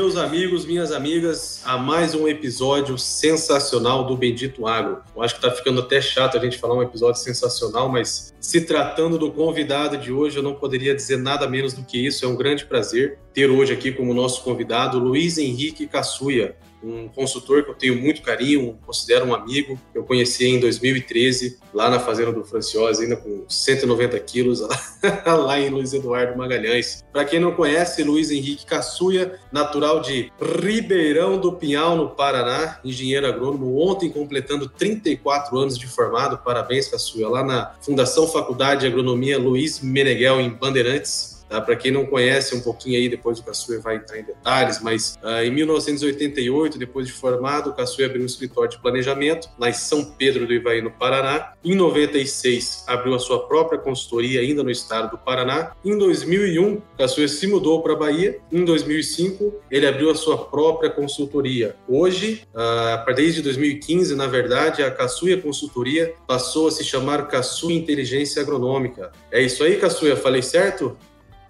Meus amigos, minhas amigas, a mais um episódio sensacional do Bendito Agro. Eu acho que tá ficando até chato a gente falar um episódio sensacional, mas se tratando do convidado de hoje, eu não poderia dizer nada menos do que isso. É um grande prazer ter hoje aqui como nosso convidado Luiz Henrique Caçuia, um consultor que eu tenho muito carinho, considero um amigo. Eu conheci em 2013, lá na fazenda do Franciosa, ainda com 190 quilos, lá em Luiz Eduardo Magalhães. Para quem não conhece, Luiz Henrique Caçuia, natural de Ribeirão do Pinhal, no Paraná, engenheiro agrônomo, ontem completando 34 anos de formado. Parabéns, Caçuia, lá na Fundação Faculdade de Agronomia Luiz Meneghel, em Bandeirantes. Tá? Para quem não conhece um pouquinho aí, depois o Caçuia vai entrar em detalhes, mas uh, em 1988, depois de formado, o Caçuia abriu um escritório de planejamento lá em São Pedro do Ivaí, no Paraná. Em 96, abriu a sua própria consultoria ainda no estado do Paraná. Em 2001, o Caçuia se mudou para a Bahia. Em 2005, ele abriu a sua própria consultoria. Hoje, uh, desde 2015, na verdade, a Caçuia Consultoria passou a se chamar Caçuia Inteligência Agronômica. É isso aí, Caçuia? Falei certo?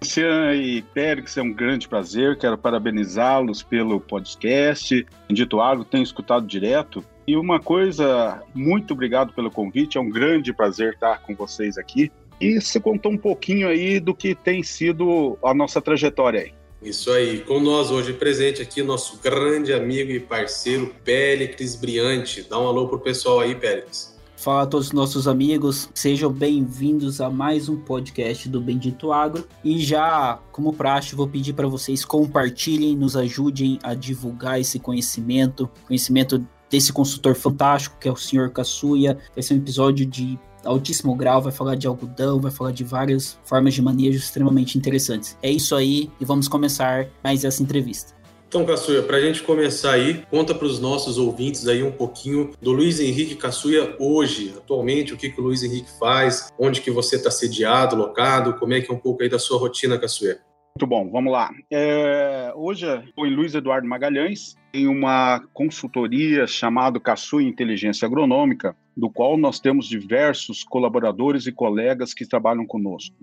Lucian e Périx, é um grande prazer. Quero parabenizá-los pelo podcast. Dito Agro, tenho escutado direto. E uma coisa, muito obrigado pelo convite. É um grande prazer estar com vocês aqui. E você contou um pouquinho aí do que tem sido a nossa trajetória aí. Isso aí, com nós hoje presente aqui, nosso grande amigo e parceiro Péricles Briante. Dá um alô pro pessoal aí, Péricles. Fala a todos os nossos amigos, sejam bem-vindos a mais um podcast do Bendito Agro. E já, como praxe, vou pedir para vocês compartilhem, nos ajudem a divulgar esse conhecimento, conhecimento desse consultor fantástico que é o Sr. Caçuia. Vai ser um episódio de altíssimo grau, vai falar de algodão, vai falar de várias formas de manejo extremamente interessantes. É isso aí e vamos começar mais essa entrevista. Então, Caçuia, para a gente começar aí, conta para os nossos ouvintes aí um pouquinho do Luiz Henrique Caçuia hoje, atualmente, o que, que o Luiz Henrique faz, onde que você está sediado, locado, como é que é um pouco aí da sua rotina, Caçuia? Muito bom, vamos lá. É, hoje estou em Luiz Eduardo Magalhães, em uma consultoria chamada Caçuia Inteligência Agronômica, do qual nós temos diversos colaboradores e colegas que trabalham conosco.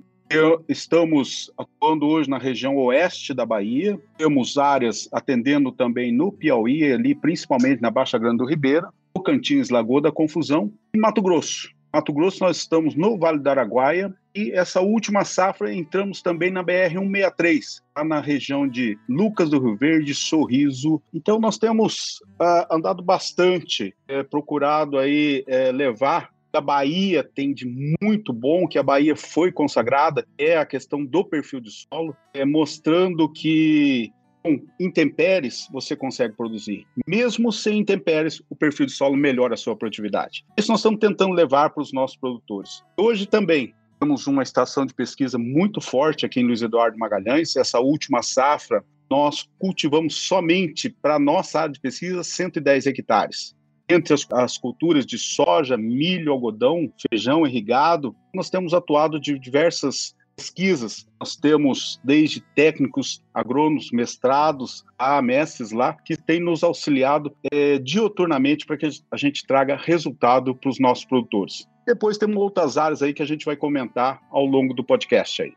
Estamos atuando hoje na região oeste da Bahia, temos áreas atendendo também no Piauí, ali principalmente na Baixa Grande do Ribeira, Tocantins, Lagoa da Confusão e Mato Grosso. Mato Grosso nós estamos no Vale do Araguaia e essa última safra entramos também na BR-163, lá na região de Lucas do Rio Verde, Sorriso. Então nós temos uh, andado bastante, é, procurado aí é, levar a Bahia tem de muito bom, que a Bahia foi consagrada, é a questão do perfil de solo, é mostrando que com intempéries você consegue produzir. Mesmo sem intempéries, o perfil de solo melhora a sua produtividade. Isso nós estamos tentando levar para os nossos produtores. Hoje também temos uma estação de pesquisa muito forte aqui em Luiz Eduardo Magalhães. Essa última safra, nós cultivamos somente para nossa área de pesquisa 110 hectares entre as, as, culturas de soja, milho, algodão, feijão irrigado, nós temos atuado de diversas pesquisas. Nós temos desde técnicos, agrônomos, mestrados, a mestres lá, que têm nos auxiliado é, dioturnamente para que a gente traga resultado para os nossos produtores. Depois temos outras áreas aí que a gente vai comentar ao longo do podcast aí.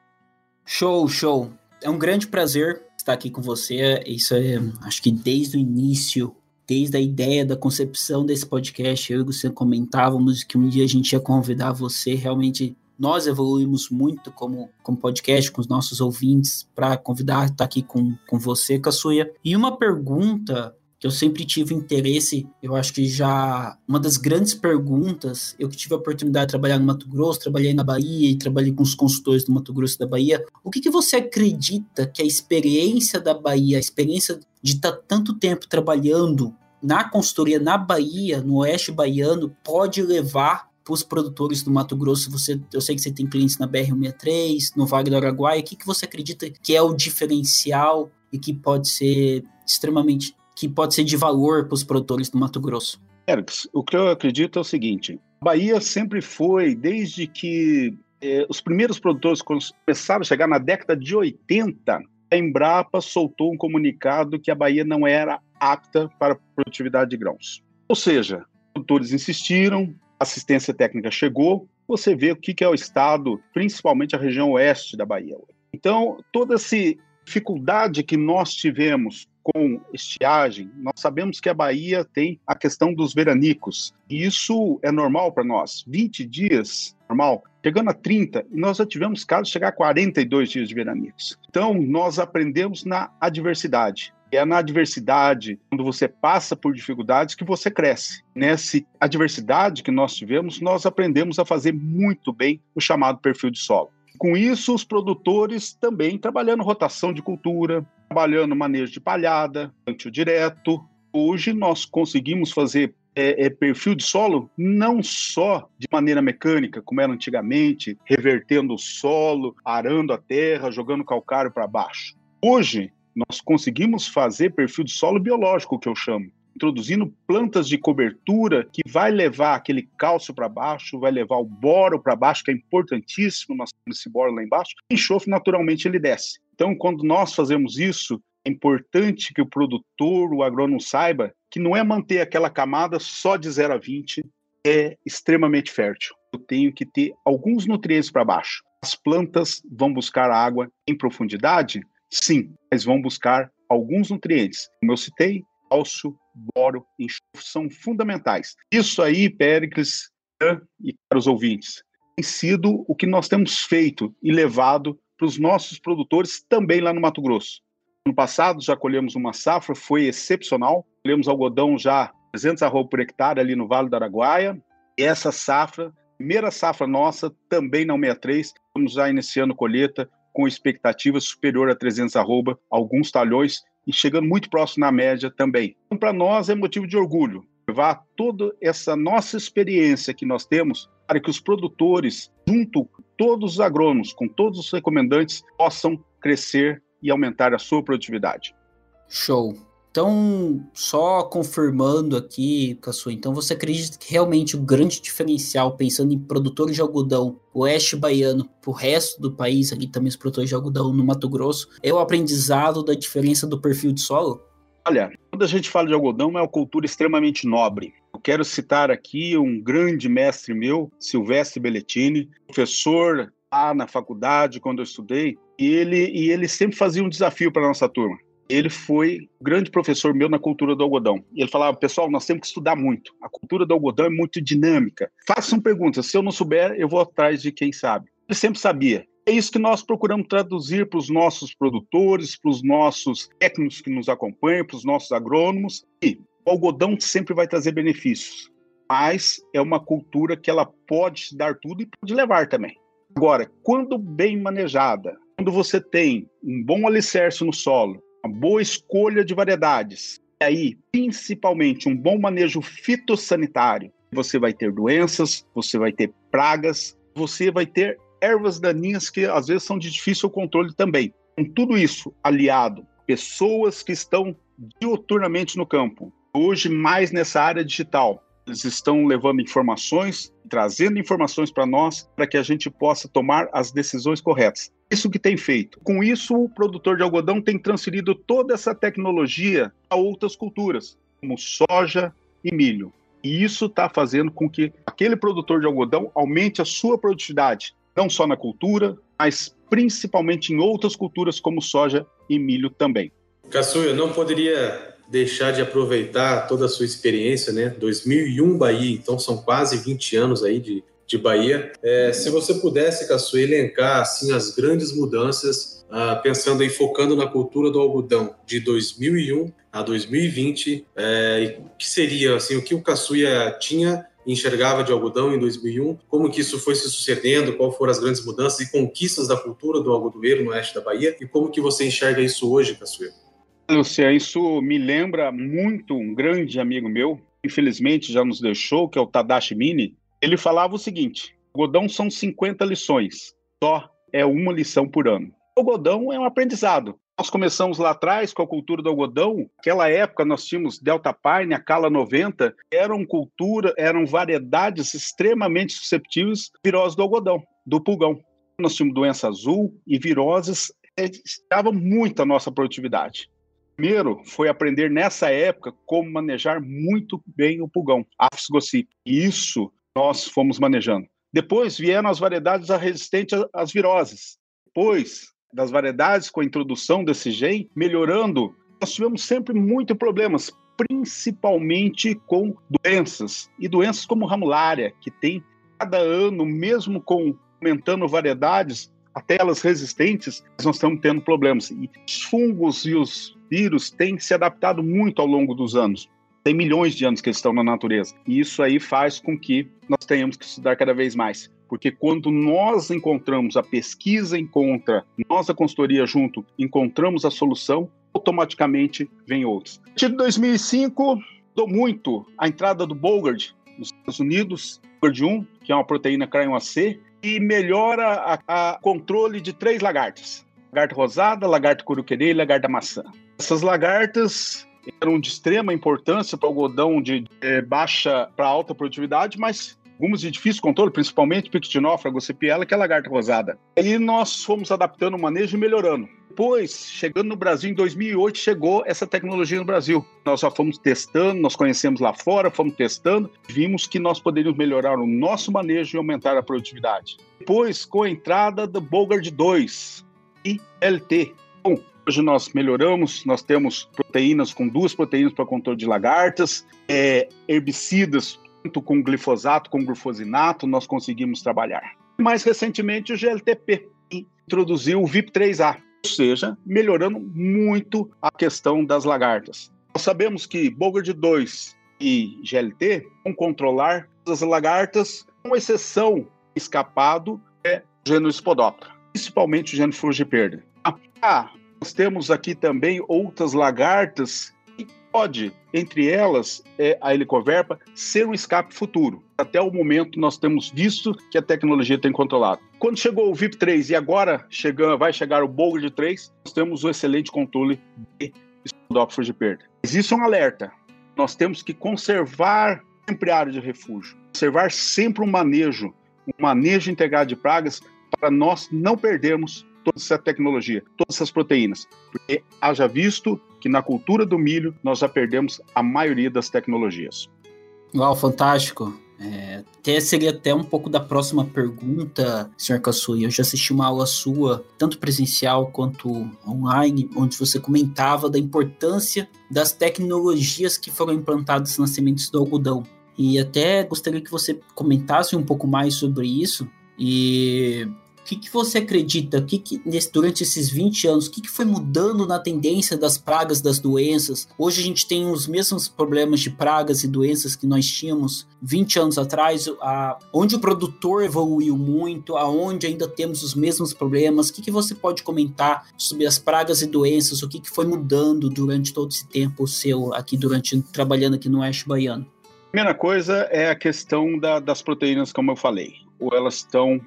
Show, show. É um grande prazer estar aqui com você. Isso é, acho que desde o início desde a ideia da concepção desse podcast, eu e você comentávamos que um dia a gente ia convidar você, realmente nós evoluímos muito como, como podcast, com os nossos ouvintes, para convidar, estar tá aqui com, com você, Caçuia. E uma pergunta que eu sempre tive interesse, eu acho que já uma das grandes perguntas, eu que tive a oportunidade de trabalhar no Mato Grosso, trabalhei na Bahia e trabalhei com os consultores do Mato Grosso da Bahia, o que, que você acredita que a experiência da Bahia, a experiência de estar tá tanto tempo trabalhando na consultoria na Bahia, no oeste baiano, pode levar para os produtores do Mato Grosso? Você, eu sei que você tem clientes na BR-163, no Vale do Araguaia. O que, que você acredita que é o diferencial e que pode ser extremamente, que pode ser de valor para os produtores do Mato Grosso? Erics, o que eu acredito é o seguinte: Bahia sempre foi, desde que eh, os primeiros produtores começaram a chegar na década de 80, a Embrapa soltou um comunicado que a Bahia não era apta para produtividade de grãos. Ou seja, produtores insistiram, assistência técnica chegou, você vê o que é o estado, principalmente a região oeste da Bahia. Então, toda essa dificuldade que nós tivemos com estiagem, nós sabemos que a Bahia tem a questão dos veranicos, e isso é normal para nós. 20 dias, normal, chegando a 30, e nós já tivemos casos chegar a 42 dias de veranicos. Então, nós aprendemos na adversidade. É na adversidade, quando você passa por dificuldades, que você cresce. Nessa adversidade que nós tivemos, nós aprendemos a fazer muito bem o chamado perfil de solo. Com isso, os produtores também trabalhando rotação de cultura, trabalhando manejo de palhada, plantio direto. Hoje nós conseguimos fazer é, é, perfil de solo não só de maneira mecânica, como era antigamente, revertendo o solo, arando a terra, jogando calcário para baixo. Hoje, nós conseguimos fazer perfil de solo biológico, que eu chamo, introduzindo plantas de cobertura que vai levar aquele cálcio para baixo, vai levar o boro para baixo, que é importantíssimo, nós temos esse boro lá embaixo, o enxofre naturalmente ele desce. Então, quando nós fazemos isso, é importante que o produtor, o agrônomo saiba que não é manter aquela camada só de 0 a 20, é extremamente fértil. Eu tenho que ter alguns nutrientes para baixo. As plantas vão buscar água em profundidade? Sim, mas vão buscar alguns nutrientes. Como eu citei, cálcio, boro, enxofre são fundamentais. Isso aí, Péricles e para os ouvintes, tem sido o que nós temos feito e levado para os nossos produtores também lá no Mato Grosso. No passado já colhemos uma safra, foi excepcional. Colhemos algodão já 300 arroba por hectare ali no Vale do Araguaia. E essa safra, primeira safra nossa, também na 63, estamos já iniciando colheita com expectativa superior a 300 arroba, alguns talhões e chegando muito próximo na média também. Então, para nós é motivo de orgulho levar toda essa nossa experiência que nós temos para que os produtores, junto com todos os agrônomos, com todos os recomendantes, possam crescer e aumentar a sua produtividade. Show. Então, só confirmando aqui, Cassu, então você acredita que realmente o grande diferencial, pensando em produtores de algodão oeste baiano o resto do país, aqui também os produtores de algodão no Mato Grosso, é o aprendizado da diferença do perfil de solo? Olha, quando a gente fala de algodão, é uma cultura extremamente nobre. Eu quero citar aqui um grande mestre meu, Silvestre Belletini, professor lá na faculdade, quando eu estudei, e ele, e ele sempre fazia um desafio para a nossa turma. Ele foi grande professor meu na cultura do algodão. Ele falava, pessoal, nós temos que estudar muito. A cultura do algodão é muito dinâmica. Façam perguntas. Se eu não souber, eu vou atrás de quem sabe. Ele sempre sabia. É isso que nós procuramos traduzir para os nossos produtores, para os nossos técnicos que nos acompanham, para os nossos agrônomos. E o algodão sempre vai trazer benefícios, mas é uma cultura que ela pode dar tudo e pode levar também. Agora, quando bem manejada, quando você tem um bom alicerce no solo, boa escolha de variedades, e aí, principalmente, um bom manejo fitossanitário, você vai ter doenças, você vai ter pragas, você vai ter ervas daninhas que às vezes são de difícil controle também. Com tudo isso aliado, pessoas que estão diuturnamente no campo, hoje mais nessa área digital, eles estão levando informações, trazendo informações para nós, para que a gente possa tomar as decisões corretas isso que tem feito. Com isso, o produtor de algodão tem transferido toda essa tecnologia a outras culturas, como soja e milho. E isso está fazendo com que aquele produtor de algodão aumente a sua produtividade, não só na cultura, mas principalmente em outras culturas como soja e milho também. Cassu, eu não poderia deixar de aproveitar toda a sua experiência, né? 2001 Bahia, então são quase 20 anos aí de, de Bahia. É, se você pudesse, Cassu, elencar assim, as grandes mudanças, ah, pensando aí, focando na cultura do algodão de 2001 a 2020, é, que seria assim, o que o Caçuia tinha enxergava de algodão em 2001, como que isso foi se sucedendo, qual foram as grandes mudanças e conquistas da cultura do algodoeiro no oeste da Bahia e como que você enxerga isso hoje, Caçuia? Lúcia, isso me lembra muito um grande amigo meu, infelizmente já nos deixou, que é o Tadashi Mini, ele falava o seguinte: algodão são 50 lições, só é uma lição por ano. O algodão é um aprendizado. Nós começamos lá atrás com a cultura do algodão. Naquela época nós tínhamos Delta Pine, a Cala 90, eram cultura, eram variedades extremamente susceptíveis à virose do algodão, do pulgão. Nós tínhamos doença azul e viroses estavam muito a nossa produtividade. Primeiro foi aprender nessa época como manejar muito bem o pulgão, Apis. E isso nós fomos manejando. Depois vieram as variedades resistentes às viroses. Depois das variedades com a introdução desse gene, melhorando, nós tivemos sempre muitos problemas, principalmente com doenças, e doenças como ramulária, que tem cada ano, mesmo com aumentando variedades, até elas resistentes, nós estamos tendo problemas. E os fungos e os vírus têm se adaptado muito ao longo dos anos. Tem milhões de anos que eles estão na natureza. E isso aí faz com que nós tenhamos que estudar cada vez mais. Porque quando nós encontramos, a pesquisa encontra, nós, a consultoria junto, encontramos a solução, automaticamente vem outros. A partir de 2005, dou muito a entrada do Bogard nos Estados Unidos, Bogard 1, que é uma proteína cryon AC, e melhora a controle de três lagartas. Lagarta rosada, lagarta curuquerê e lagarta maçã. Essas lagartas eram de extrema importância para o algodão de é, baixa para alta produtividade, mas algumas de difícil controle, principalmente Pictinófora, Gossipiela, que é a lagarta rosada. Aí nós fomos adaptando o manejo e melhorando. Depois, chegando no Brasil, em 2008, chegou essa tecnologia no Brasil. Nós já fomos testando, nós conhecemos lá fora, fomos testando, vimos que nós poderíamos melhorar o nosso manejo e aumentar a produtividade. Depois, com a entrada do Bogard 2 e LT. Bom, hoje nós melhoramos, nós temos proteínas com duas proteínas para controle de lagartas, é, herbicidas tanto com glifosato como glufosinato, nós conseguimos trabalhar. Mais recentemente, o GLTP introduziu o VIP3A, ou seja, melhorando muito a questão das lagartas. Nós sabemos que Bogard 2 e GLT vão controlar as lagartas, com exceção escapado é o gênero Spodoptera, principalmente o gênero Frugiperda. Ah, nós temos aqui também outras lagartas pode, entre elas, é, a helicoverpa, ser um escape futuro. Até o momento, nós temos visto que a tecnologia tem controlado. Quando chegou o VIP3 e agora chegando, vai chegar o Boulder 3, nós temos o excelente controle de estudófagos de perda. Existe um alerta. Nós temos que conservar sempre a área de refúgio, conservar sempre um manejo, um manejo integrado de pragas para nós não perdermos toda essa tecnologia, todas essas proteínas. Porque haja visto que na cultura do milho nós já perdemos a maioria das tecnologias. Uau, fantástico. É, até seria até um pouco da próxima pergunta, Sr. Kassui. Eu já assisti uma aula sua, tanto presencial quanto online, onde você comentava da importância das tecnologias que foram implantadas nas sementes do algodão. E até gostaria que você comentasse um pouco mais sobre isso e o que, que você acredita? Que, que nesse, durante esses 20 anos, o que, que foi mudando na tendência das pragas, das doenças? Hoje a gente tem os mesmos problemas de pragas e doenças que nós tínhamos 20 anos atrás, a, onde o produtor evoluiu muito, aonde ainda temos os mesmos problemas. O que, que você pode comentar sobre as pragas e doenças? O que, que foi mudando durante todo esse tempo seu aqui durante trabalhando aqui no Oeste Baiano? Primeira coisa é a questão da, das proteínas, como eu falei. Ou elas estão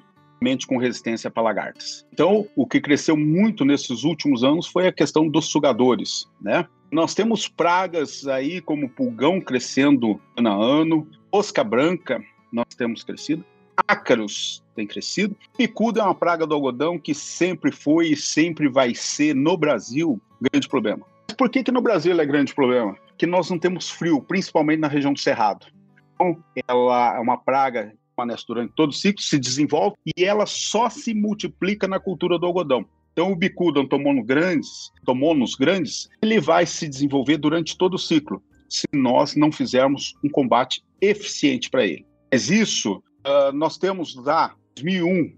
com resistência para lagartas. Então, o que cresceu muito nesses últimos anos foi a questão dos sugadores, né? Nós temos pragas aí como pulgão crescendo ano a ano, osca branca nós temos crescido, ácaros tem crescido, picudo é uma praga do algodão que sempre foi e sempre vai ser no Brasil grande problema. Mas por que que no Brasil é grande problema? Que nós não temos frio, principalmente na região do Cerrado. Então, ela é uma praga permanece durante todo o ciclo, se desenvolve e ela só se multiplica na cultura do algodão. Então, o bicudo tomono grandes, tomonos grandes, ele vai se desenvolver durante todo o ciclo, se nós não fizermos um combate eficiente para ele. Mas isso, uh, nós temos lá, 2001,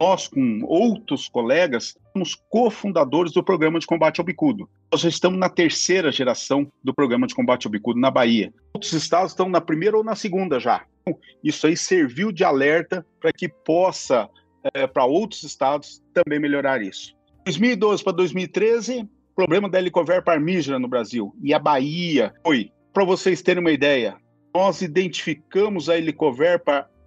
nós com outros colegas, somos cofundadores do programa de combate ao bicudo. Nós já estamos na terceira geração do programa de combate ao bicudo na Bahia. Outros estados estão na primeira ou na segunda já. Isso aí serviu de alerta para que possa, é, para outros estados, também melhorar isso. 2012 para 2013, problema da helicover parmígera no Brasil. E a Bahia foi, para vocês terem uma ideia, nós identificamos a helicover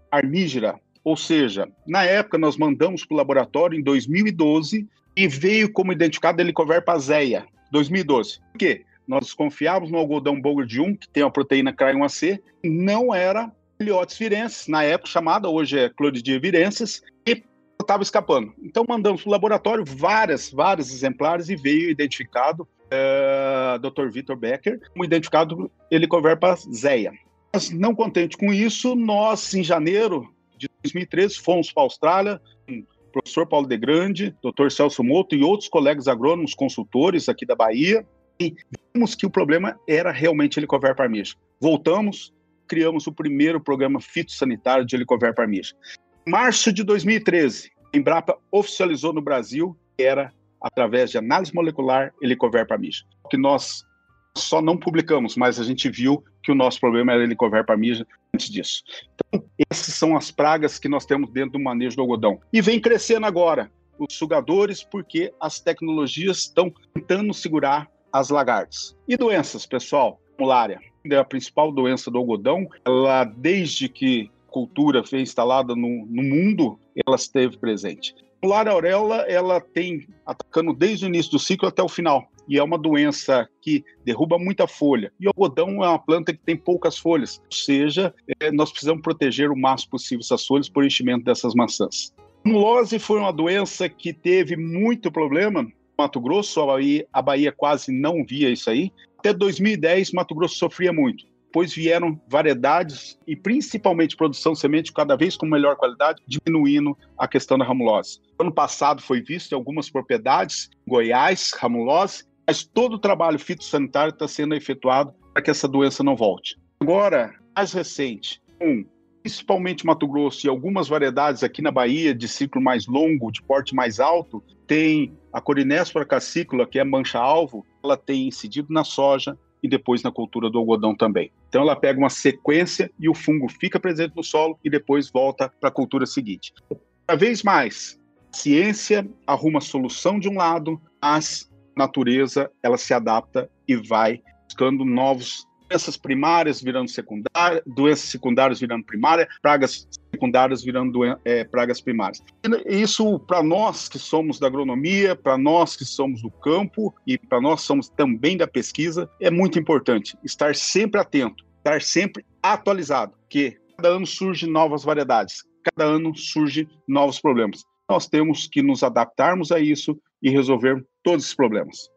parmígera, ou seja, na época nós mandamos para o laboratório, em 2012, e veio como identificado Helicoverpa zeia, 2012. Por quê? Nós desconfiávamos no algodão Bogard 1, que tem a proteína CRY1C, não era Liotes virensis, na época chamada, hoje é Cloridia virensis, e estava escapando. Então mandamos para o laboratório várias, vários exemplares e veio identificado é, Dr. Victor Becker, como identificado Helicoverpa zeia. Mas não contente com isso, nós, em janeiro de 2013, fomos para a Austrália, o professor Paulo de Grande, Dr. Celso Moto e outros colegas agrônomos consultores aqui da Bahia, e vimos que o problema era realmente Helicoverpa parmija. Voltamos, criamos o primeiro programa fitossanitário de Helicoverpa parmija. Em março de 2013, a Embrapa oficializou no Brasil que era através de análise molecular Helicoverpa parmija, que nós só não publicamos, mas a gente viu que o nosso problema era Helicoverpa parmija antes disso. Então, essas são as pragas que nós temos dentro do manejo do algodão. E vem crescendo agora os sugadores, porque as tecnologias estão tentando segurar as lagartas. E doenças, pessoal? Mulária. É a principal doença do algodão. Ela, desde que a cultura foi instalada no, no mundo, ela esteve presente. Mulária auréola, ela tem atacando desde o início do ciclo até o final. E é uma doença que derruba muita folha. E o algodão é uma planta que tem poucas folhas. Ou seja, é, nós precisamos proteger o máximo possível essas folhas por enchimento dessas maçãs. A mulose foi uma doença que teve muito problema Mato Grosso, a Bahia, a Bahia quase não via isso aí. Até 2010, Mato Grosso sofria muito. Depois vieram variedades e principalmente produção de semente cada vez com melhor qualidade, diminuindo a questão da ramulose. Ano passado foi visto em algumas propriedades, Goiás, ramulose, mas todo o trabalho fitossanitário está sendo efetuado para que essa doença não volte. Agora, mais recente, um, principalmente Mato Grosso e algumas variedades aqui na Bahia de ciclo mais longo, de porte mais alto, tem a Corinéspora cassícula, que é mancha-alvo, ela tem incidido na soja e depois na cultura do algodão também. Então ela pega uma sequência e o fungo fica presente no solo e depois volta para a cultura seguinte. Cada vez mais, a ciência arruma solução de um lado, mas natureza ela se adapta e vai buscando novos doenças primárias virando secundárias, doenças secundárias virando primária, pragas secundárias virando é, pragas primárias. Isso, para nós que somos da agronomia, para nós que somos do campo e para nós somos também da pesquisa, é muito importante estar sempre atento, estar sempre atualizado, porque cada ano surgem novas variedades, cada ano surgem novos problemas. Nós temos que nos adaptarmos a isso e resolver todos esses problemas.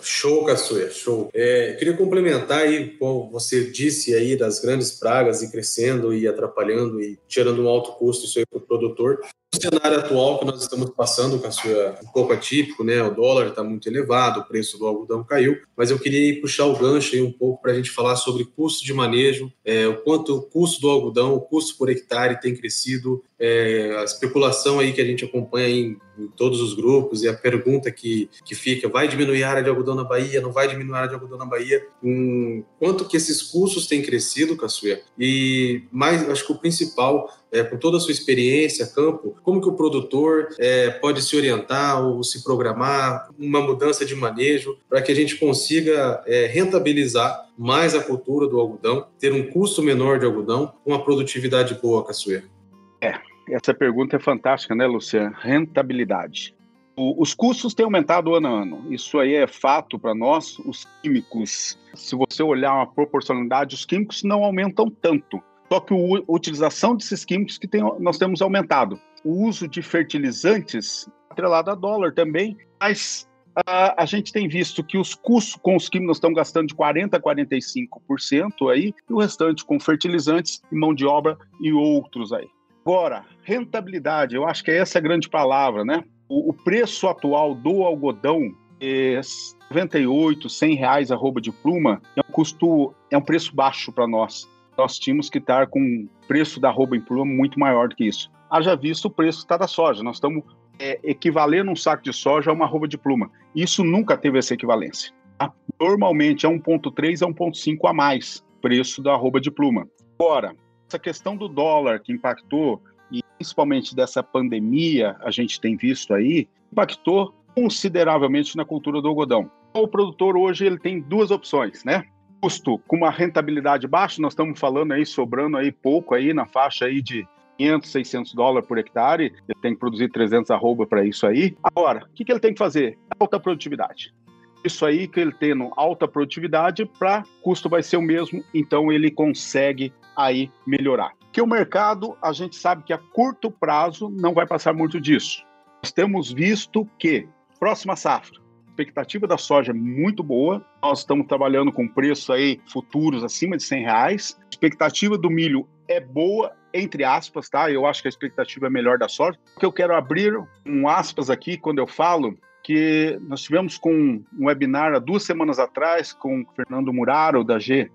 Show, Caçuia, show. É, queria complementar aí, como você disse aí das grandes pragas e crescendo e atrapalhando e tirando um alto custo isso aí para o produtor. O cenário atual que nós estamos passando, Caçuia, um pouco atípico, né? O dólar está muito elevado, o preço do algodão caiu, mas eu queria puxar o gancho aí um pouco para a gente falar sobre custo de manejo, é, o quanto o custo do algodão, o custo por hectare tem crescido, é, a especulação aí que a gente acompanha em, em, todos os grupos e a pergunta que, que fica, vai diminuir a área de algodão na Bahia, não vai diminuir a área de algodão na Bahia? Hum, quanto que esses custos têm crescido, Caçuia? E mais, acho que o principal, é, com toda a sua experiência, campo, como que o produtor é, pode se orientar ou se programar uma mudança de manejo para que a gente consiga é, rentabilizar mais a cultura do algodão, ter um custo menor de algodão uma produtividade boa, Caçuia? É, essa pergunta é fantástica, né, Luciano? Rentabilidade. O, os custos têm aumentado ano a ano. Isso aí é fato para nós. Os químicos, se você olhar uma proporcionalidade, os químicos não aumentam tanto. Só que a utilização desses químicos que tem, nós temos aumentado. O uso de fertilizantes, atrelado a dólar também, mas a gente tem visto que os custos com os químicos estão gastando de 40% a 45% aí, e o restante com fertilizantes mão de obra e outros aí. Agora, rentabilidade, eu acho que essa é a grande palavra, né? O, o preço atual do algodão é 98, 100 reais a roupa de pluma, é um custo, é um preço baixo para nós. Nós tínhamos que estar com o preço da roupa em pluma muito maior do que isso. Haja visto o preço está da soja. Nós estamos é, equivalendo um saco de soja a uma roupa de pluma. Isso nunca teve essa equivalência. Tá? Normalmente é 1,3 a 1,5 a mais preço da roupa de pluma. Agora, essa questão do dólar que impactou, e principalmente dessa pandemia, a gente tem visto aí, impactou consideravelmente na cultura do algodão. O produtor hoje ele tem duas opções, né? Custo com uma rentabilidade baixa, nós estamos falando aí sobrando aí pouco aí na faixa aí de 500, 600 dólares por hectare, ele tem que produzir 300 arroba para isso aí. Agora, o que, que ele tem que fazer? Alta produtividade. Isso aí que ele tendo alta produtividade, para custo vai ser o mesmo, então ele consegue aí melhorar. Que o mercado, a gente sabe que a curto prazo não vai passar muito disso. Nós temos visto que próxima safra, expectativa da soja é muito boa. Nós estamos trabalhando com preço aí futuros acima de 100 reais. A expectativa do milho é boa, entre aspas, tá? Eu acho que a expectativa é melhor da soja. O que eu quero abrir um aspas aqui quando eu falo que nós tivemos com um webinar há duas semanas atrás com o Fernando Muraro da G,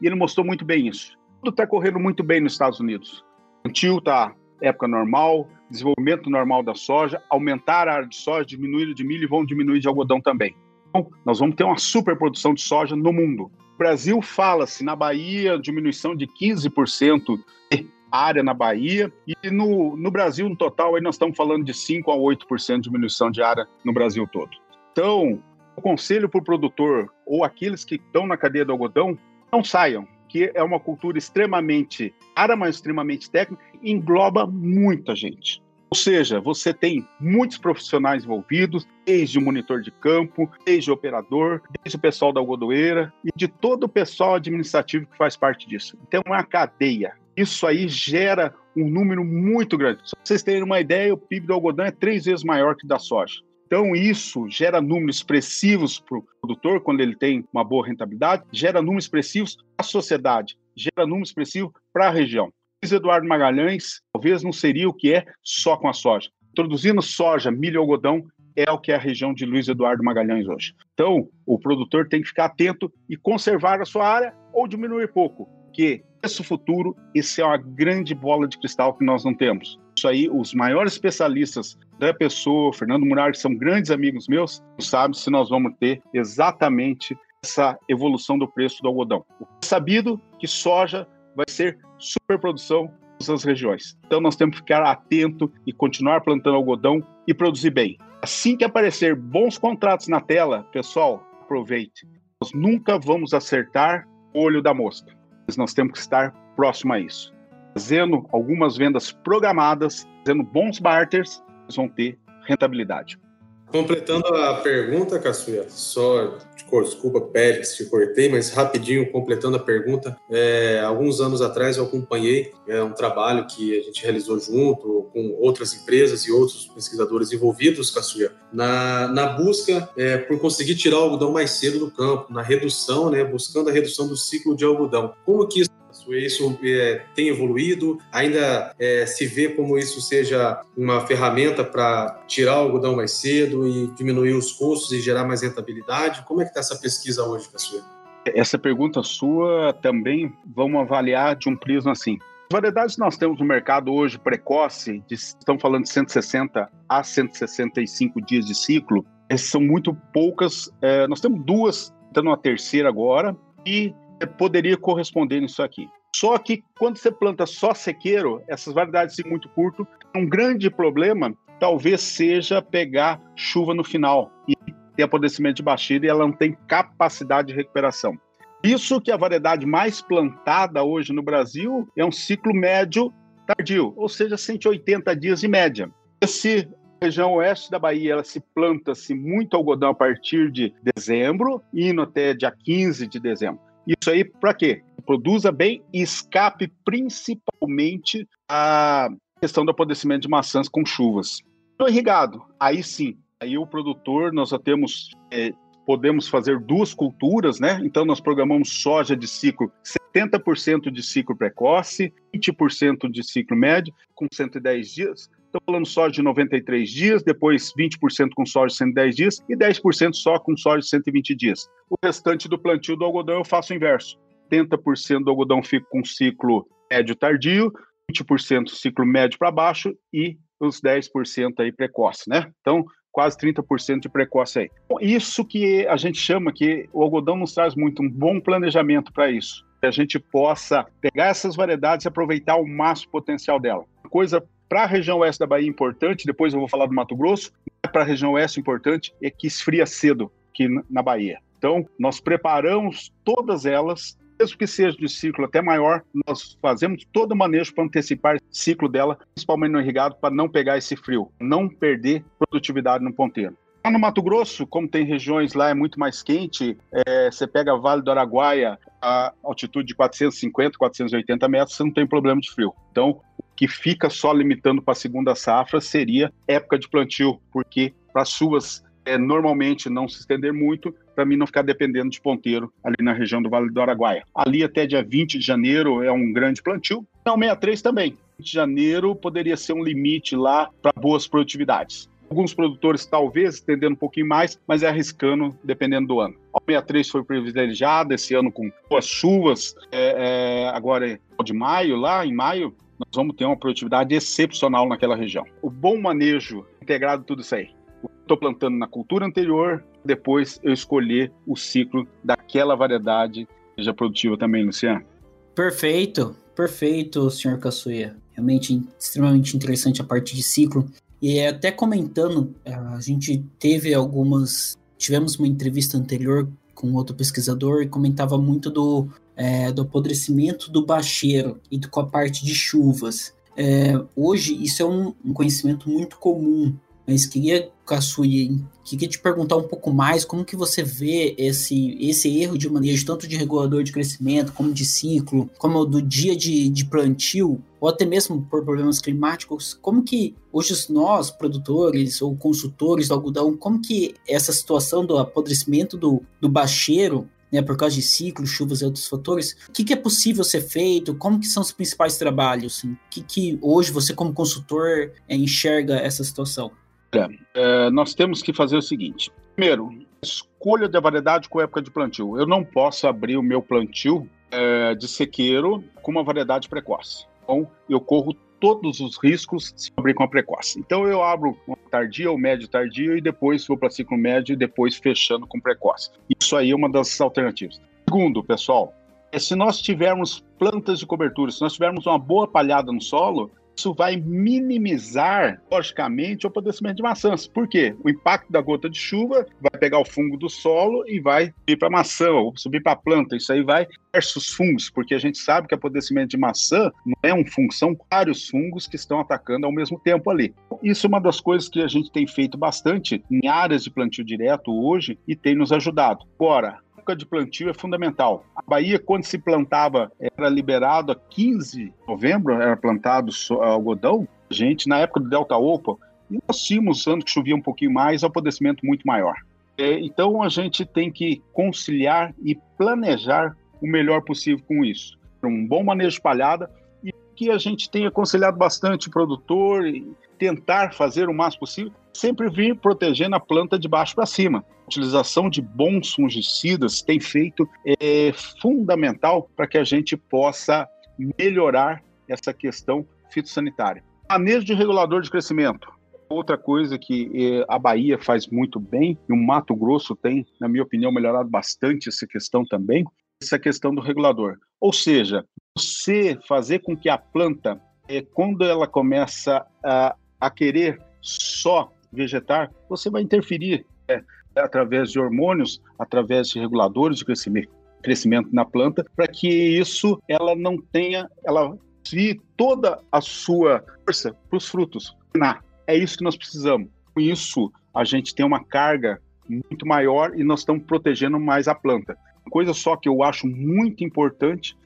e ele mostrou muito bem isso. Tudo está correndo muito bem nos Estados Unidos. O tio está época normal, desenvolvimento normal da soja, aumentar a área de soja, diminuir de milho e vão diminuir de algodão também. Então, nós vamos ter uma superprodução de soja no mundo. O Brasil fala-se na Bahia diminuição de 15% de área na Bahia e no, no Brasil no total aí nós estamos falando de 5 a 8% de diminuição de área no Brasil todo. Então, o conselho para o produtor ou aqueles que estão na cadeia do algodão, não saiam, que é uma cultura extremamente cara, mas extremamente técnica, engloba muita gente. Ou seja, você tem muitos profissionais envolvidos, desde o monitor de campo, desde o operador, desde o pessoal da algodoeira e de todo o pessoal administrativo que faz parte disso. Então, é uma cadeia. Isso aí gera um número muito grande. Para vocês terem uma ideia, o PIB do algodão é três vezes maior que o da soja. Então, isso gera números expressivos para o produtor, quando ele tem uma boa rentabilidade, gera números expressivos para a sociedade, gera números expressivos para a região. Luiz Eduardo Magalhães talvez não seria o que é só com a soja. Introduzindo soja, milho e algodão é o que é a região de Luiz Eduardo Magalhães hoje. Então, o produtor tem que ficar atento e conservar a sua área ou diminuir pouco, porque esse futuro, isso é uma grande bola de cristal que nós não temos. Isso aí, os maiores especialistas da pessoa, Fernando Murar, que são grandes amigos meus, sabem se nós vamos ter exatamente essa evolução do preço do algodão. É sabido que soja vai ser superprodução nas regiões. Então nós temos que ficar atento e continuar plantando algodão e produzir bem. Assim que aparecer bons contratos na tela, pessoal, aproveite. Nós nunca vamos acertar olho da mosca mas nós temos que estar próximo a isso. Fazendo algumas vendas programadas, fazendo bons barters, eles vão ter rentabilidade. Completando a pergunta, Caçuia, só desculpa, Pérez, te cortei, mas rapidinho, completando a pergunta, é, alguns anos atrás eu acompanhei é, um trabalho que a gente realizou junto com outras empresas e outros pesquisadores envolvidos, Caçuia, na, na busca é, por conseguir tirar o algodão mais cedo do campo, na redução, né, buscando a redução do ciclo de algodão. Como que isso isso é, tem evoluído? Ainda é, se vê como isso seja uma ferramenta para tirar o algodão mais cedo e diminuir os custos e gerar mais rentabilidade? Como é que está essa pesquisa hoje, Caçueira? Essa pergunta sua também vamos avaliar de um prisma assim. As variedades que nós temos no mercado hoje precoce, de, estamos falando de 160 a 165 dias de ciclo, são muito poucas. É, nós temos duas, estando uma terceira agora, e poderia corresponder nisso aqui. Só que quando você planta só sequeiro, essas variedades de muito curto, um grande problema talvez seja pegar chuva no final e ter apodrecimento de baixida e ela não tem capacidade de recuperação. Isso que a variedade mais plantada hoje no Brasil é um ciclo médio tardio, ou seja, 180 dias de média. Esse região oeste da Bahia, ela se planta-se muito algodão a partir de dezembro, indo até dia 15 de dezembro. Isso aí para quê? Produza bem e escape principalmente a questão do apodrecimento de maçãs com chuvas. No irrigado, aí sim, aí o produtor, nós já temos, é, podemos fazer duas culturas, né? Então nós programamos soja de ciclo 70% de ciclo precoce, 20% de ciclo médio, com 110 dias, Estou falando soja de 93 dias, depois 20% com soja de 110 dias e 10% só com soja de 120 dias. O restante do plantio do algodão eu faço o inverso. 80% do algodão fica com ciclo médio tardio, 20% ciclo médio para baixo e os 10% aí precoce, né? Então, quase 30% de precoce aí. Isso que a gente chama que o algodão nos traz muito um bom planejamento para isso. Que a gente possa pegar essas variedades e aproveitar o máximo potencial dela. Coisa para a região oeste da Bahia importante, depois eu vou falar do Mato Grosso, para a região oeste importante é que esfria cedo aqui na Bahia. Então, nós preparamos todas elas mesmo que seja de ciclo até maior, nós fazemos todo o manejo para antecipar o ciclo dela, principalmente no irrigado, para não pegar esse frio, não perder produtividade no ponteiro. Lá no Mato Grosso, como tem regiões lá é muito mais quente, é, você pega Vale do Araguaia, a altitude de 450, 480 metros, você não tem problema de frio. Então, o que fica só limitando para a segunda safra seria época de plantio, porque para as chuvas é, normalmente não se estender muito, para mim não ficar dependendo de ponteiro ali na região do Vale do Araguaia. Ali até dia 20 de janeiro é um grande plantio. Não, 63 também. 20 de janeiro poderia ser um limite lá para boas produtividades. Alguns produtores talvez estendendo um pouquinho mais, mas é arriscando dependendo do ano. O 63 foi privilegiado esse ano com boas chuvas, é, é, agora é de maio, lá em maio, nós vamos ter uma produtividade excepcional naquela região. O bom manejo integrado tudo isso aí. Estou plantando na cultura anterior, depois eu escolher o ciclo daquela variedade seja produtiva também, Luciano. Perfeito, perfeito, senhor Caçuia. Realmente extremamente interessante a parte de ciclo. E até comentando, a gente teve algumas. Tivemos uma entrevista anterior com outro pesquisador e comentava muito do, é, do apodrecimento do bacheiro e com a parte de chuvas. É, hoje, isso é um, um conhecimento muito comum mas queria, Caçuí, queria te perguntar um pouco mais como que você vê esse, esse erro de manejo, tanto de regulador de crescimento, como de ciclo, como do dia de, de plantio, ou até mesmo por problemas climáticos, como que hoje nós, produtores ou consultores do algodão, como que essa situação do apodrecimento do, do bacheiro né, por causa de ciclos, chuvas e outros fatores. O que, que, é possível ser feito? Como que são os principais trabalhos? O que, que hoje você, como consultor, é, enxerga essa situação? É, nós temos que fazer o seguinte: primeiro, escolha da variedade com época de plantio. Eu não posso abrir o meu plantio é, de sequeiro com uma variedade precoce. Então, eu corro todos os riscos se abrir com a precoce. Então, eu abro uma tardia ou médio tardio e depois vou para ciclo médio e depois fechando com precoce. Isso aí é uma das alternativas. Segundo, pessoal, é se nós tivermos plantas de cobertura, se nós tivermos uma boa palhada no solo, isso vai minimizar, logicamente, o apodrecimento de maçãs. Por quê? O impacto da gota de chuva vai pegar o fungo do solo e vai subir para a maçã ou subir para a planta. Isso aí vai versus fungos, porque a gente sabe que apodrecimento de maçã não é um fungo, são vários fungos que estão atacando ao mesmo tempo ali. Isso é uma das coisas que a gente tem feito bastante em áreas de plantio direto hoje e tem nos ajudado. Agora, época de plantio é fundamental. A Bahia, quando se plantava, era liberado a 15 de novembro, era plantado algodão. A gente, na época do Delta Opa, e nós tínhamos, ano que chovia um pouquinho mais, apodrecimento muito maior. É, então, a gente tem que conciliar e planejar o melhor possível com isso. Um bom manejo de palhada que a gente tenha aconselhado bastante o produtor e tentar fazer o máximo possível, sempre vir protegendo a planta de baixo para cima. A utilização de bons fungicidas tem feito é fundamental para que a gente possa melhorar essa questão fitossanitária. Manejo de regulador de crescimento. Outra coisa que é, a Bahia faz muito bem, e o Mato Grosso tem, na minha opinião, melhorado bastante essa questão também, essa questão do regulador. Ou seja, você fazer com que a planta, é, quando ela começa a a querer só vegetar, você vai interferir é, através de hormônios, através de reguladores de crescimento, crescimento na planta, para que isso ela não tenha, ela desvie toda a sua força para os frutos. É isso que nós precisamos. Com isso, a gente tem uma carga muito maior e nós estamos protegendo mais a planta. Coisa só que eu acho muito importante,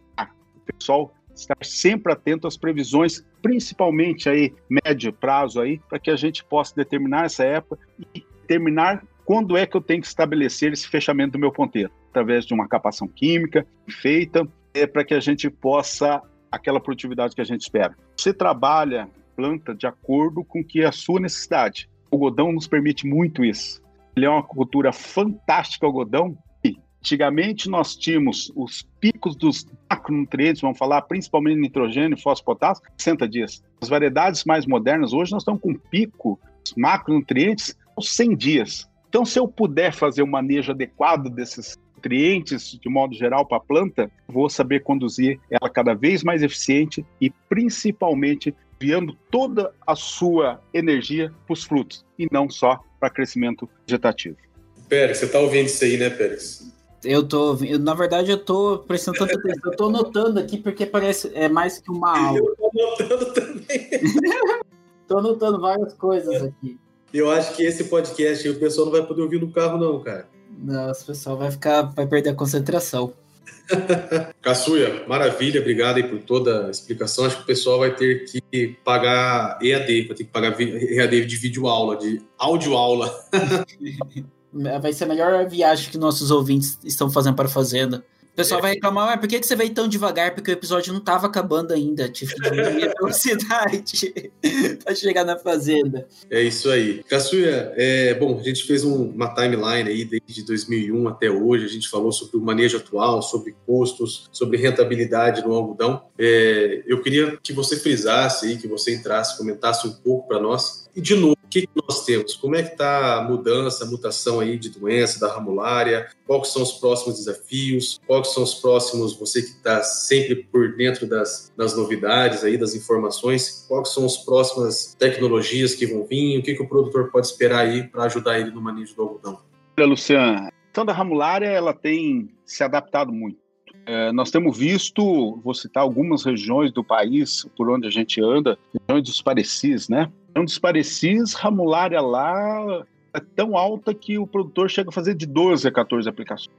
pessoal estar sempre atento às previsões, principalmente aí médio prazo aí, para que a gente possa determinar essa época e determinar quando é que eu tenho que estabelecer esse fechamento do meu ponteiro, através de uma capação química feita, é, para que a gente possa aquela produtividade que a gente espera. Você trabalha planta de acordo com que é a sua necessidade. O algodão nos permite muito isso. Ele é uma cultura fantástica, o algodão, Antigamente nós tínhamos os picos dos macronutrientes, vamos falar principalmente nitrogênio, fósforo, potássio, 60 dias. As variedades mais modernas hoje nós estamos com pico dos macronutrientes aos 100 dias. Então, se eu puder fazer o um manejo adequado desses nutrientes, de modo geral, para a planta, vou saber conduzir ela cada vez mais eficiente e, principalmente, enviando toda a sua energia para os frutos e não só para crescimento vegetativo. Pérez, você está ouvindo isso aí, né, Pérez? Eu tô, eu, na verdade, eu tô prestando tanta atenção. Eu tô anotando aqui porque parece é mais que uma aula. Eu tô anotando também. tô anotando várias coisas aqui. Eu acho que esse podcast o pessoal não vai poder ouvir no carro, não, cara. Nossa, o pessoal vai ficar, vai perder a concentração. Caçuia, maravilha, obrigado aí por toda a explicação. Acho que o pessoal vai ter que pagar EAD, vai ter que pagar EAD de vídeo aula, de áudio aula. vai ser a melhor viagem que nossos ouvintes estão fazendo para a fazenda. O pessoal é. vai reclamar, mas por que, você veio tão devagar? Porque o episódio não estava acabando ainda. Tive que diminuir a velocidade para chegar na fazenda. É isso aí. Caçuia, é, bom, a gente fez um, uma timeline aí desde 2001 até hoje. A gente falou sobre o manejo atual, sobre custos, sobre rentabilidade no algodão. É, eu queria que você frisasse aí, que você entrasse, comentasse um pouco para nós. E, de novo, o que, nós temos? Como é que está a mudança, a mutação aí de doença, da ramulária? Quais são os próximos desafios? Quais são os próximos, você que está sempre por dentro das, das novidades aí, das informações, quais são as próximas tecnologias que vão vir? O que, que o produtor pode esperar aí para ajudar ele no manejo do algodão? Olha, Luciano, a questão da ramulária, ela tem se adaptado muito. É, nós temos visto, vou citar algumas regiões do país por onde a gente anda, regiões dos parecis, né? Região dos parecis, ramulária lá é tão alta que o produtor chega a fazer de 12 a 14 aplicações.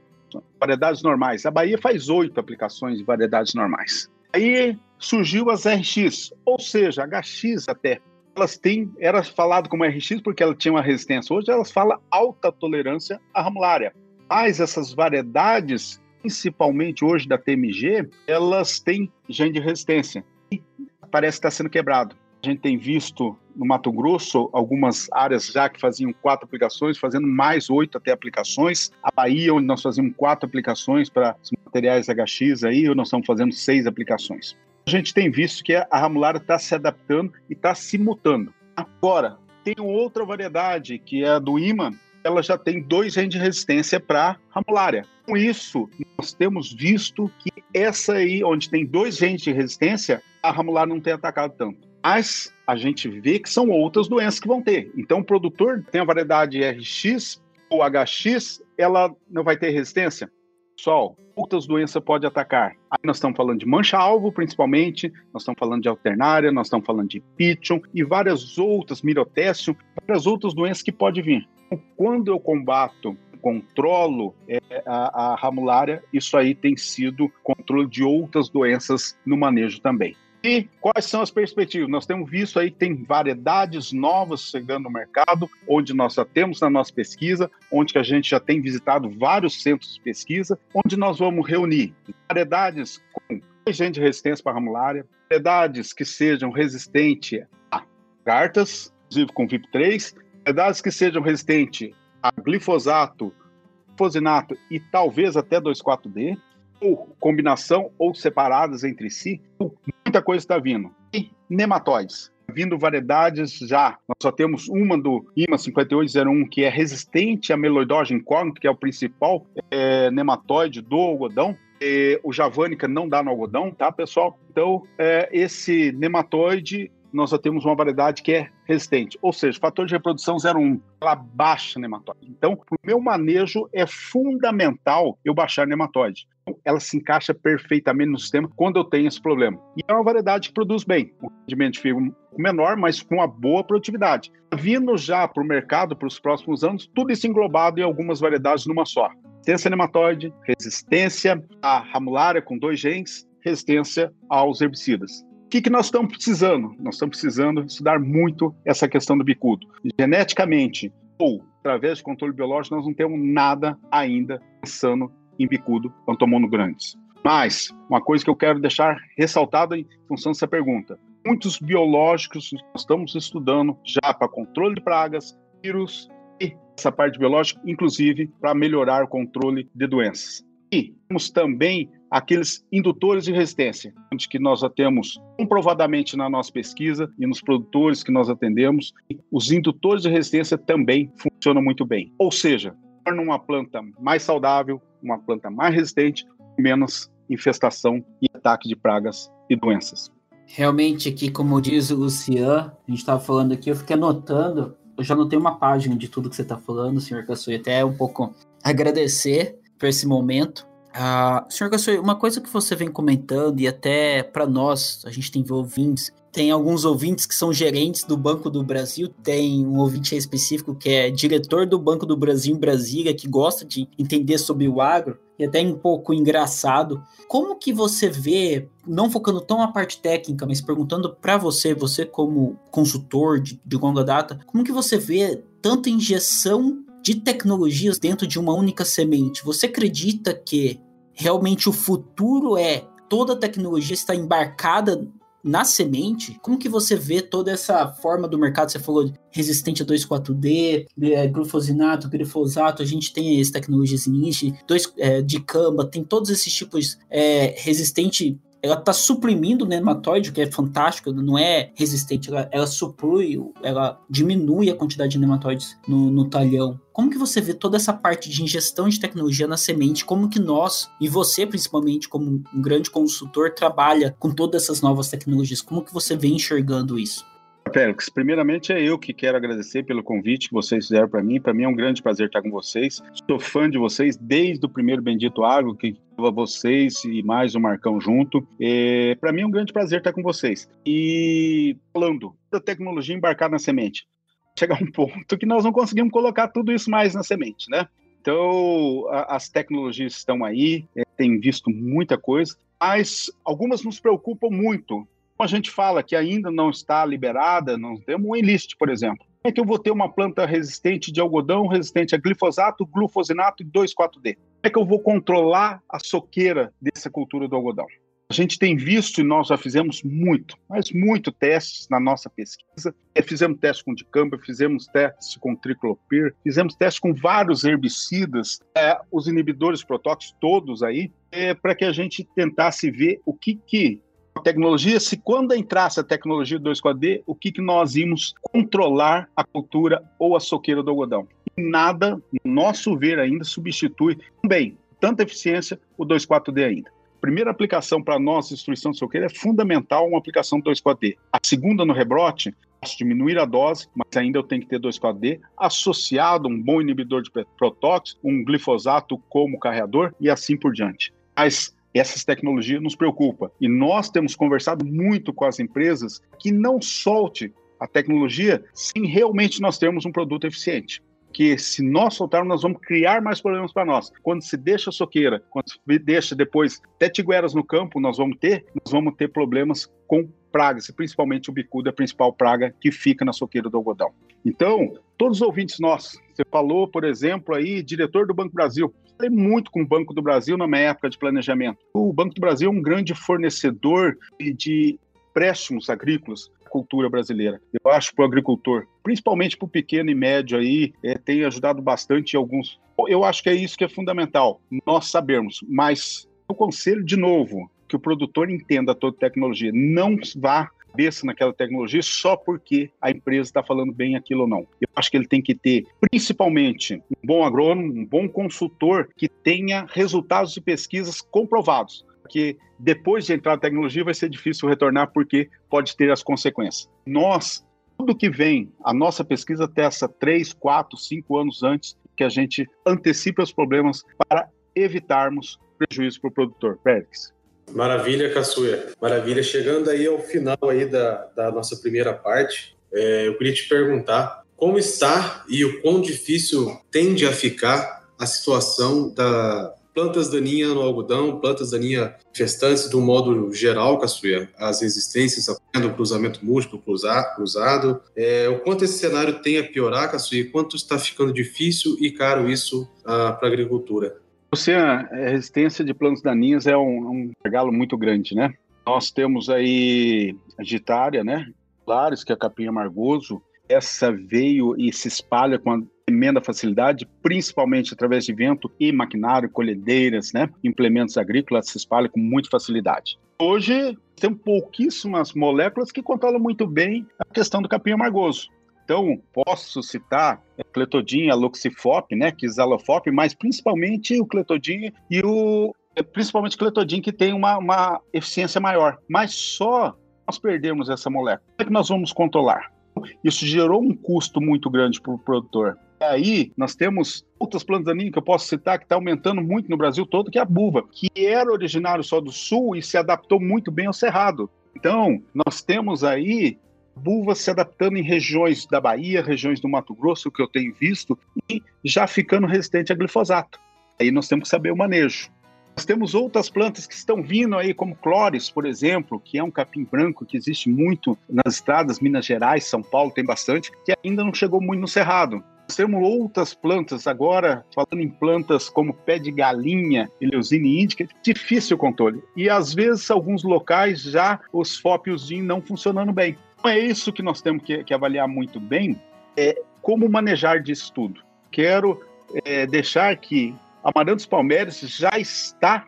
Variedades normais. A Bahia faz oito aplicações de variedades normais. Aí surgiu as RX, ou seja, HX até. Elas têm, era falado como RX porque ela tinha uma resistência. Hoje elas falam alta tolerância à ramulária. Mas essas variedades principalmente hoje da TMG, elas têm gene de resistência. E parece estar sendo quebrado. A gente tem visto no Mato Grosso algumas áreas já que faziam quatro aplicações, fazendo mais oito até aplicações. A Bahia, onde nós fazíamos quatro aplicações para os materiais HX, aí nós estamos fazendo seis aplicações. A gente tem visto que a ramulária está se adaptando e está se mutando. Agora, tem outra variedade, que é a do imã, ela já tem dois genes de resistência para ramulária. Com isso, nós temos visto que essa aí, onde tem dois genes de resistência, a ramulária não tem atacado tanto. Mas a gente vê que são outras doenças que vão ter. Então, o produtor tem a variedade RX ou HX, ela não vai ter resistência? Pessoal, outras doenças pode atacar. Aí nós estamos falando de mancha-alvo, principalmente, nós estamos falando de alternária, nós estamos falando de pitchon e várias outras, mirotécio, várias outras doenças que pode vir. Então, quando eu combato, controlo é, a, a ramulária, isso aí tem sido controle de outras doenças no manejo também. E quais são as perspectivas? Nós temos visto aí tem variedades novas chegando no mercado, onde nós já temos na nossa pesquisa, onde que a gente já tem visitado vários centros de pesquisa, onde nós vamos reunir variedades com agente de resistência para ramulária, variedades que sejam resistentes a cartas, inclusive com VIP3, variedades que sejam resistentes a glifosato, fosinato e talvez até 2,4-D, ou combinação ou separadas entre si, muita coisa está vindo. E nematóides. Vindo variedades já. Nós só temos uma do IMA 5801 que é resistente a meloidogem corn, que é o principal é, nematóide do algodão. E o javanica não dá no algodão, tá, pessoal? Então, é, esse nematóide nós já temos uma variedade que é resistente, ou seja, fator de reprodução 0,1, ela baixa nematóide. Então, para o meu manejo é fundamental eu baixar nematóide. Ela se encaixa perfeitamente no sistema quando eu tenho esse problema. E é uma variedade que produz bem. O rendimento fica menor, mas com uma boa produtividade. Vindo já para o mercado para os próximos anos, tudo isso englobado em algumas variedades numa só. Resistência nematóide, resistência à ramulária com dois genes, resistência aos herbicidas. O que, que nós estamos precisando? Nós estamos precisando estudar muito essa questão do bicudo. Geneticamente ou através de controle biológico, nós não temos nada ainda pensando em bicudo grandes. Mas, uma coisa que eu quero deixar ressaltada em função dessa pergunta: muitos biológicos nós estamos estudando já para controle de pragas, vírus e essa parte biológica, inclusive para melhorar o controle de doenças. E temos também aqueles indutores de resistência, onde que nós já temos comprovadamente na nossa pesquisa e nos produtores que nós atendemos, os indutores de resistência também funcionam muito bem. Ou seja, torna uma planta mais saudável, uma planta mais resistente, menos infestação e ataque de pragas e doenças. Realmente aqui, como diz o Lucian, a gente estava falando aqui, eu fiquei anotando, eu já anotei uma página de tudo que você está falando, senhor Caçoi, até um pouco agradecer para esse momento. Ah, senhor Gassoy, uma coisa que você vem comentando, e até para nós, a gente tem ouvintes, tem alguns ouvintes que são gerentes do Banco do Brasil, tem um ouvinte específico que é diretor do Banco do Brasil em Brasília, que gosta de entender sobre o agro, e até um pouco engraçado. Como que você vê, não focando tão na parte técnica, mas perguntando para você, você como consultor de, de longa data, como que você vê tanta injeção de tecnologias dentro de uma única semente? Você acredita que realmente o futuro é toda a tecnologia está embarcada na semente, como que você vê toda essa forma do mercado? Você falou resistente a 2,4-D, é, glufosinato, glifosato, a gente tem as tecnologias niche, dois, é, de camba, tem todos esses tipos é, resistente ela está suprimindo o nematóide, o que é fantástico, não é resistente, ela, ela suprui, ela diminui a quantidade de nematóides no, no talhão. Como que você vê toda essa parte de ingestão de tecnologia na semente? Como que nós, e você principalmente como um grande consultor, trabalha com todas essas novas tecnologias? Como que você vem enxergando isso? Félix, primeiramente é eu que quero agradecer pelo convite que vocês fizeram para mim. Para mim é um grande prazer estar com vocês. Sou fã de vocês desde o primeiro Bendito Água, que estava vocês e mais o Marcão junto. É, para mim é um grande prazer estar com vocês. E falando da tecnologia embarcada na semente, chegar um ponto que nós não conseguimos colocar tudo isso mais na semente, né? Então, a, as tecnologias estão aí, é, tem visto muita coisa, mas algumas nos preocupam muito a gente fala que ainda não está liberada, não temos um enlist, por exemplo. É que eu vou ter uma planta resistente de algodão, resistente a glifosato, glufosinato e 2,4-D? Como é que eu vou controlar a soqueira dessa cultura do algodão? A gente tem visto e nós já fizemos muito, mas muito testes na nossa pesquisa. É, fizemos teste com dicamba, fizemos teste com triclopir, fizemos teste com vários herbicidas, é, os inibidores protóxicos todos aí, é, para que a gente tentasse ver o que, que tecnologia, se quando entrasse a tecnologia 2,4D, o que, que nós íamos controlar a cultura ou a soqueira do algodão. Nada, no nosso ver ainda, substitui bem tanta eficiência o 2,4D ainda. primeira aplicação para nós, destruição de soqueira, é fundamental uma aplicação 2,4D. A segunda no rebrote, posso diminuir a dose, mas ainda eu tenho que ter 2,4D, associado a um bom inibidor de protóxicos, um glifosato como carreador e assim por diante. Mas essas tecnologias nos preocupam. E nós temos conversado muito com as empresas que não solte a tecnologia sem realmente nós termos um produto eficiente. Que se nós soltarmos, nós vamos criar mais problemas para nós. Quando se deixa soqueira, quando se deixa depois até tigueras no campo, nós vamos ter, nós vamos ter problemas com pragas, principalmente o bicudo é a principal praga que fica na soqueira do algodão. Então, todos os ouvintes nossos, você falou, por exemplo, aí, diretor do Banco Brasil, falei muito com o Banco do Brasil na minha época de planejamento. O Banco do Brasil é um grande fornecedor de empréstimos agrícolas da cultura brasileira. Eu acho para o agricultor, principalmente para o pequeno e médio aí, é, tem ajudado bastante alguns. Eu acho que é isso que é fundamental, nós sabermos, mas o conselho, de novo, que o produtor entenda toda a tecnologia, não vá cabeça naquela tecnologia só porque a empresa está falando bem aquilo ou não. Eu acho que ele tem que ter, principalmente, um bom agrônomo, um bom consultor que tenha resultados de pesquisas comprovados. Porque depois de entrar na tecnologia vai ser difícil retornar porque pode ter as consequências. Nós, tudo que vem, a nossa pesquisa testa três, quatro, cinco anos antes que a gente antecipe os problemas para evitarmos prejuízo para o produtor. Félix. Maravilha, Caçuia. Maravilha. Chegando aí ao final aí da, da nossa primeira parte, é, eu queria te perguntar como está e o quão difícil tende a ficar a situação da plantas daninhas no algodão, plantas daninhas gestantes de um modo geral, Caçuia, as resistências do cruzamento múltiplo cruzado, é, o quanto esse cenário tem a piorar, Caçuia, quanto está ficando difícil e caro isso ah, para a agricultura. Luciana, a resistência de plantas daninhas é um, um gargalo muito grande, né? Nós temos aí a gitária, né? Lares, que é a capim amargoso. Essa veio e se espalha com a tremenda facilidade, principalmente através de vento e maquinário, colhedeiras, né? Implementos agrícolas se espalha com muita facilidade. Hoje, tem pouquíssimas moléculas que controlam muito bem a questão do capim amargoso. Então, posso citar cletodin, a loxifop, né, quizalofop, mas principalmente o cletodin e o principalmente cletodin que tem uma, uma eficiência maior. Mas só nós perdemos essa molécula. Como é que nós vamos controlar? Isso gerou um custo muito grande para o produtor. Aí nós temos outras plantas daninhas que eu posso citar que está aumentando muito no Brasil todo, que é a buva, que era originário só do sul e se adaptou muito bem ao cerrado. Então, nós temos aí buva se adaptando em regiões da Bahia, regiões do Mato Grosso, que eu tenho visto, e já ficando resistente a glifosato. Aí nós temos que saber o manejo. Nós temos outras plantas que estão vindo aí, como clóris, por exemplo, que é um capim branco que existe muito nas estradas, Minas Gerais, São Paulo tem bastante, que ainda não chegou muito no cerrado. Nós temos outras plantas agora, falando em plantas como pé de galinha, Eleusine indica, difícil o controle. E às vezes, alguns locais já os fópios não funcionando bem. Então é isso que nós temos que, que avaliar muito bem, é como manejar disso tudo. Quero é, deixar que Amarantos Palmeiras já está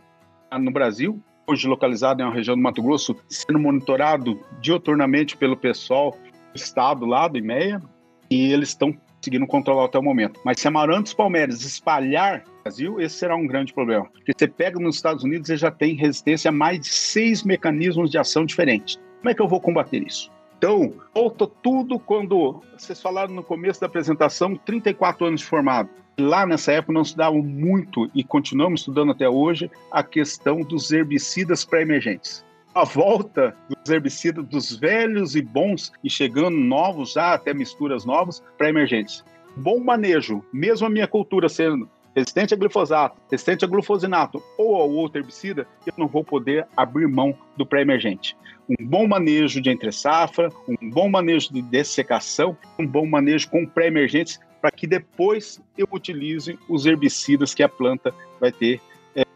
no Brasil, hoje localizado em uma região do Mato Grosso, sendo monitorado dioturnamente pelo pessoal do estado lá do IMEA, e eles estão conseguindo controlar até o momento. Mas se Amarantos Palmeiras espalhar no Brasil, esse será um grande problema. Porque você pega nos Estados Unidos e já tem resistência a mais de seis mecanismos de ação diferentes. Como é que eu vou combater isso? Então, volta tudo quando vocês falaram no começo da apresentação, 34 anos de formado. Lá nessa época nós estudávamos muito e continuamos estudando até hoje a questão dos herbicidas pré-emergentes. A volta dos herbicidas dos velhos e bons e chegando novos, já até misturas novas, pré-emergentes. Bom manejo, mesmo a minha cultura sendo resistente a glifosato, resistente a glufosinato ou ao outro herbicida, eu não vou poder abrir mão do pré-emergente. Um bom manejo de entre-safra, um bom manejo de dessecação, um bom manejo com pré-emergentes para que depois eu utilize os herbicidas que a planta vai ter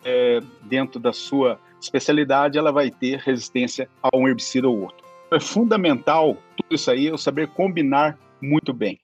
é, dentro da sua especialidade, ela vai ter resistência a um herbicida ou outro. É fundamental tudo isso aí, eu saber combinar muito bem.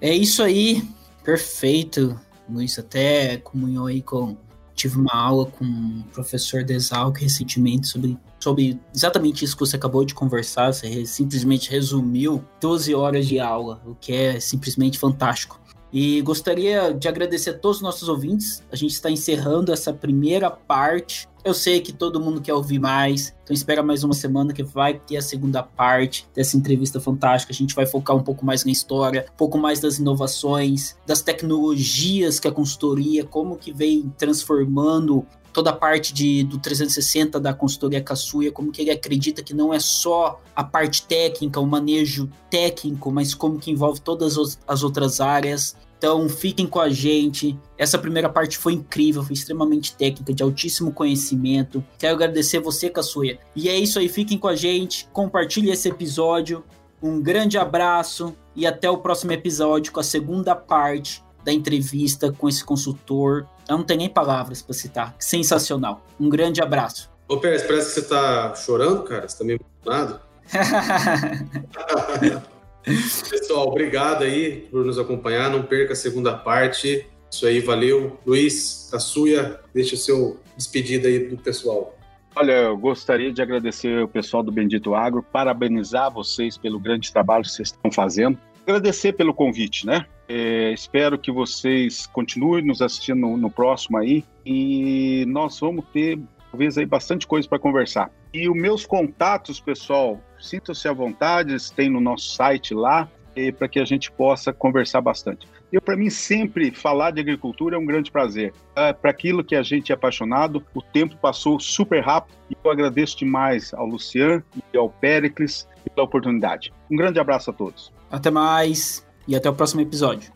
É isso aí, perfeito. Luiz até comunhou aí com. Tive uma aula com o professor Desalco recentemente sobre, sobre exatamente isso que você acabou de conversar. Você simplesmente resumiu 12 horas de aula, o que é simplesmente fantástico. E gostaria de agradecer a todos os nossos ouvintes. A gente está encerrando essa primeira parte. Eu sei que todo mundo quer ouvir mais, então espera mais uma semana que vai ter a segunda parte dessa entrevista fantástica. A gente vai focar um pouco mais na história, um pouco mais das inovações, das tecnologias que a consultoria, como que vem transformando toda a parte de, do 360 da consultoria Caçuia, como que ele acredita que não é só a parte técnica, o manejo técnico, mas como que envolve todas as outras áreas. Então fiquem com a gente. Essa primeira parte foi incrível, foi extremamente técnica, de altíssimo conhecimento. Quero agradecer você, Caçuia. E é isso aí, fiquem com a gente, compartilhe esse episódio. Um grande abraço e até o próximo episódio com a segunda parte da entrevista com esse consultor. Eu não tenho nem palavras para citar. Sensacional. Um grande abraço. Ô, Pérez, parece que você tá chorando, cara. Você tá meio emocionado. Pessoal, obrigado aí por nos acompanhar. Não perca a segunda parte. Isso aí, valeu. Luiz, a sua, deixa o seu despedida aí do pessoal. Olha, eu gostaria de agradecer o pessoal do Bendito Agro, parabenizar vocês pelo grande trabalho que vocês estão fazendo agradecer pelo convite, né? É, espero que vocês continuem nos assistindo no, no, próximo aí e nós vamos ter talvez aí bastante coisa para conversar. E os meus contatos, pessoal, sintam-se à vontade, tem no nosso site lá para que a gente possa conversar bastante. Eu, para mim, sempre falar de agricultura é um grande prazer. É, para aquilo que a gente é apaixonado, o tempo passou super rápido e eu agradeço demais ao Luciano e ao Pericles pela oportunidade. Um grande abraço a todos. Até mais e até o próximo episódio.